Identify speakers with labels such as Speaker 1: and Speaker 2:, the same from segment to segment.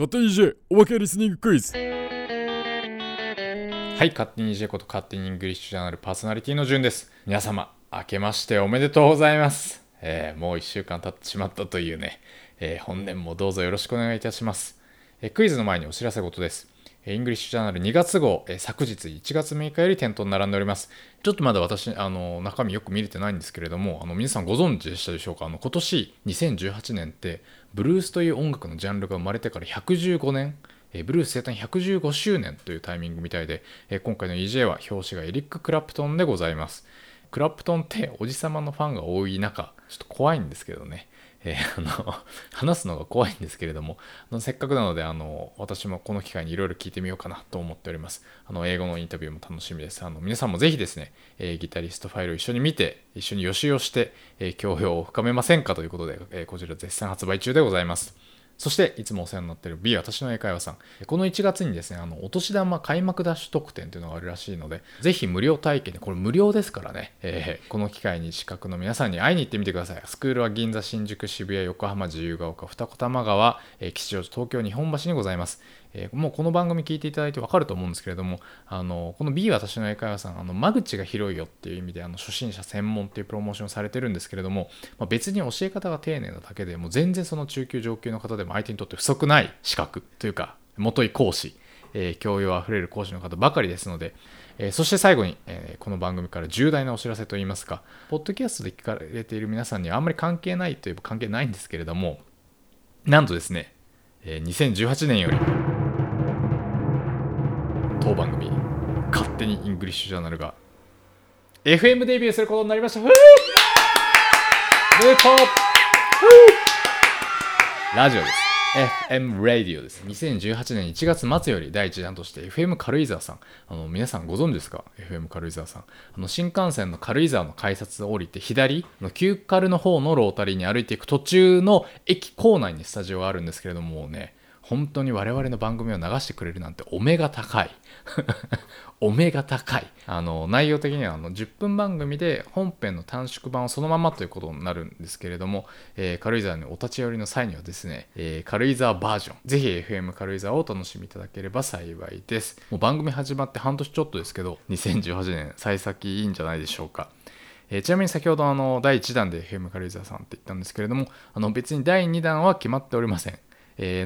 Speaker 1: 勝手に EJ オマケリスニングクイズ
Speaker 2: はい、勝手に EJ こと勝手に English Journal パーソナリティの順です。皆様、明けましておめでとうございます。えーもう1週間経ってしまったというね、えー本年もどうぞよろしくお願いいたします。えークイズの前にお知らせ事です。 English Journal 2月号、え昨日1月6日より店頭に並んでおります。ちょっとまだ私、あの、中身よく見れてないんですけれども、あの、皆さんご存知でしたでしょうか？あの、今年2018年って、ブルースという音楽のジャンルが生まれてから115年、えブルース生誕115周年というタイミングみたいで、え今回の EJ は表紙がエリック・クラプトンでございます。クラプトンっておじさまのファンが多い中、ちょっと怖いんですけどね。えー あの話すのが怖いんですけれどもあのせっかくなのであの私もこの機会にいろいろ聞いてみようかなと思っております。あの英語のインタビューも楽しみです。あの皆さんもぜひですね、えーギタリストファイルを一緒に見て一緒に予習をして、えー教養を深めませんかということで、えーこちら絶賛発売中でございます。そして、いつもお世話になっている B 私の英会話さん。この1月にですね、あの、お年玉開幕ダッシュ特典というのがあるらしいので、ぜひ無料体験で、これ無料ですからね、えーこの機会に資格の皆さんに会いに行ってみてください。スクールは銀座、新宿、渋谷、横浜、自由が丘、二子玉川、えー吉祥寺、東京、日本橋にございます。えーもうこの番組聞いていただいてわかると思うんですけれども、あの、この B 私の英会話さん、あの、間口が広いよっていう意味で、あの、初心者専門っていうプロモーションをされてるんですけれども、まあ、別に教え方が丁寧なだけでもう全然その中級上級の方でも相手にとって不足ない資格というか、もとい講師、えー教養あふれる講師の方ばかりですので、えそして最後に、えこの番組から重大なお知らせといいますか、ポッドキャストで聞かれている皆さんにはあんまり関係ないといえば関係ないんですけれども、なんとですね、え2018年より、当番組、勝手にイングリッシュジャーナルが、FM デビューすることになりました。ふーおめでとうふーラジオです。FM Radio です。2018年1月末より第1弾として FM 軽井沢さん。あの皆さんご存知ですか ?FM 軽井沢さん。あの新幹線の軽井沢の改札を降りて左の旧軽の方のロータリーに歩いていく途中の駅構内にスタジオがあるんですけれどもね、本当に我々の番組を流してくれるなんてお目が高い。お目が高い。あの、内容的にはあの10分番組で本編の短縮版をそのままということになるんですけれども、えー軽井沢にお立ち寄りの際にはですね、えー軽井沢バージョン、ぜひ FM 軽井沢をお楽しみいただければ幸いです。もう番組始まって半年ちょっとですけど、2018年幸先いいんじゃないでしょうか。えーちなみに先ほどあの第1弾で FM 軽井沢さんって言ったんですけれどもあの別に第2弾は決まっておりません。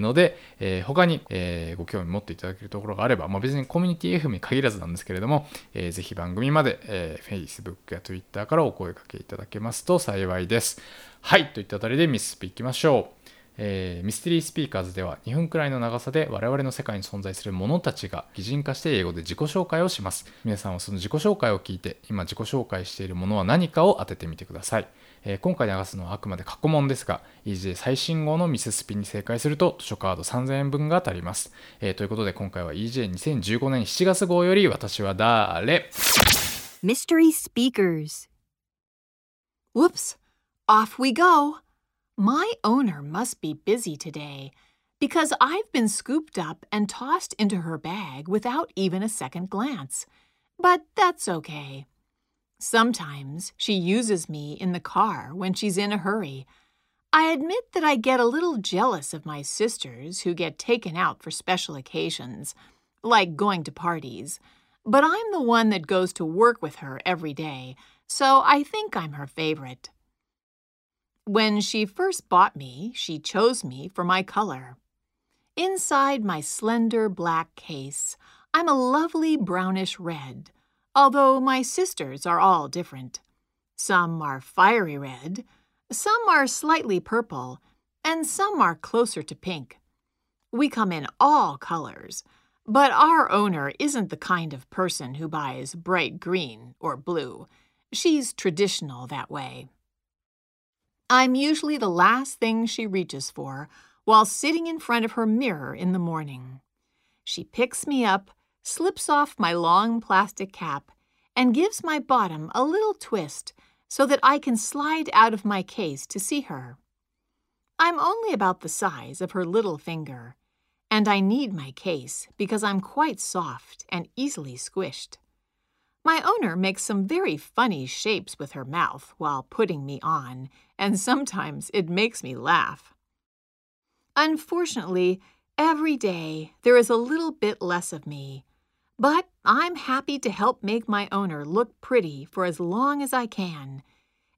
Speaker 2: ので、えー他に、えーご興味持っていただけるところがあれば、まあ、別にコミュニティ FM に限らずなんですけれども、えーぜひ番組まで、えー Facebook や Twitter からお声掛けいただけますと幸いです。はい、といったあたりでミススピいきましょう。えーミステリースピーカーズでは2分くらいの長さで我々の世界に存在する者たちが擬人化して英語で自己紹介をします皆さんはその自己紹介を聞いて今自己紹介しているものは何かを当ててみてください、えー今回流すのはあくまで過去問ですが EJ 最新号のミススピに正解すると図書カード3000円分が当たります、えーということで今回は EJ2015 年7月号より私は誰
Speaker 3: Mystery Speakers. Whoops, off we go. My owner must be busy today because I've been scooped up and tossed into her bag without even a second glance. But that's okay. Sometimes she uses me in the car when she's in a hurry. I admit that I get a little jealous of my sisters who get taken out for special occasions, like going to parties. But I'm the one that goes to work with her every day, so I think I'm her favorite. When she first bought me, she chose me for my color. Inside my slender black case, I'm a lovely brownish red, although my sisters are all different. Some are fiery red, some are slightly purple, and some are closer to pink. We come in all colors, but our owner isn't the kind of person who buys bright green or blue. She's traditional that way. I'm usually the last thing she reaches for while sitting in front of her mirror in the morning. She picks me up, slips off my long plastic cap, and gives my bottom a little twist so that I can slide out of my case to see her. I'm only about the size of her little finger, and I need my case because I'm quite soft and easily squished. My owner makes some very funny shapes with her mouth while putting me on, and sometimes it makes me laugh. Unfortunately, Every day there is a little bit less of me, but I'm happy to help make my owner look pretty for as long as I can.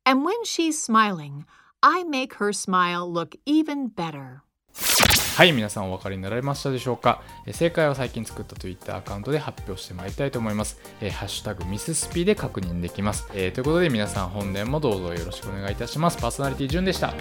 Speaker 3: And when she's smiling, I make her smile look even better.
Speaker 2: はい、皆さんお分かりになられましたでしょうか、え正解は最近作った Twitter アカウントで発表してまいりたいと思います。えハッシュタグミススピで確認できます、えということで皆さん本年もどうぞよろしくお願いいたします。パーソナリティ順でした。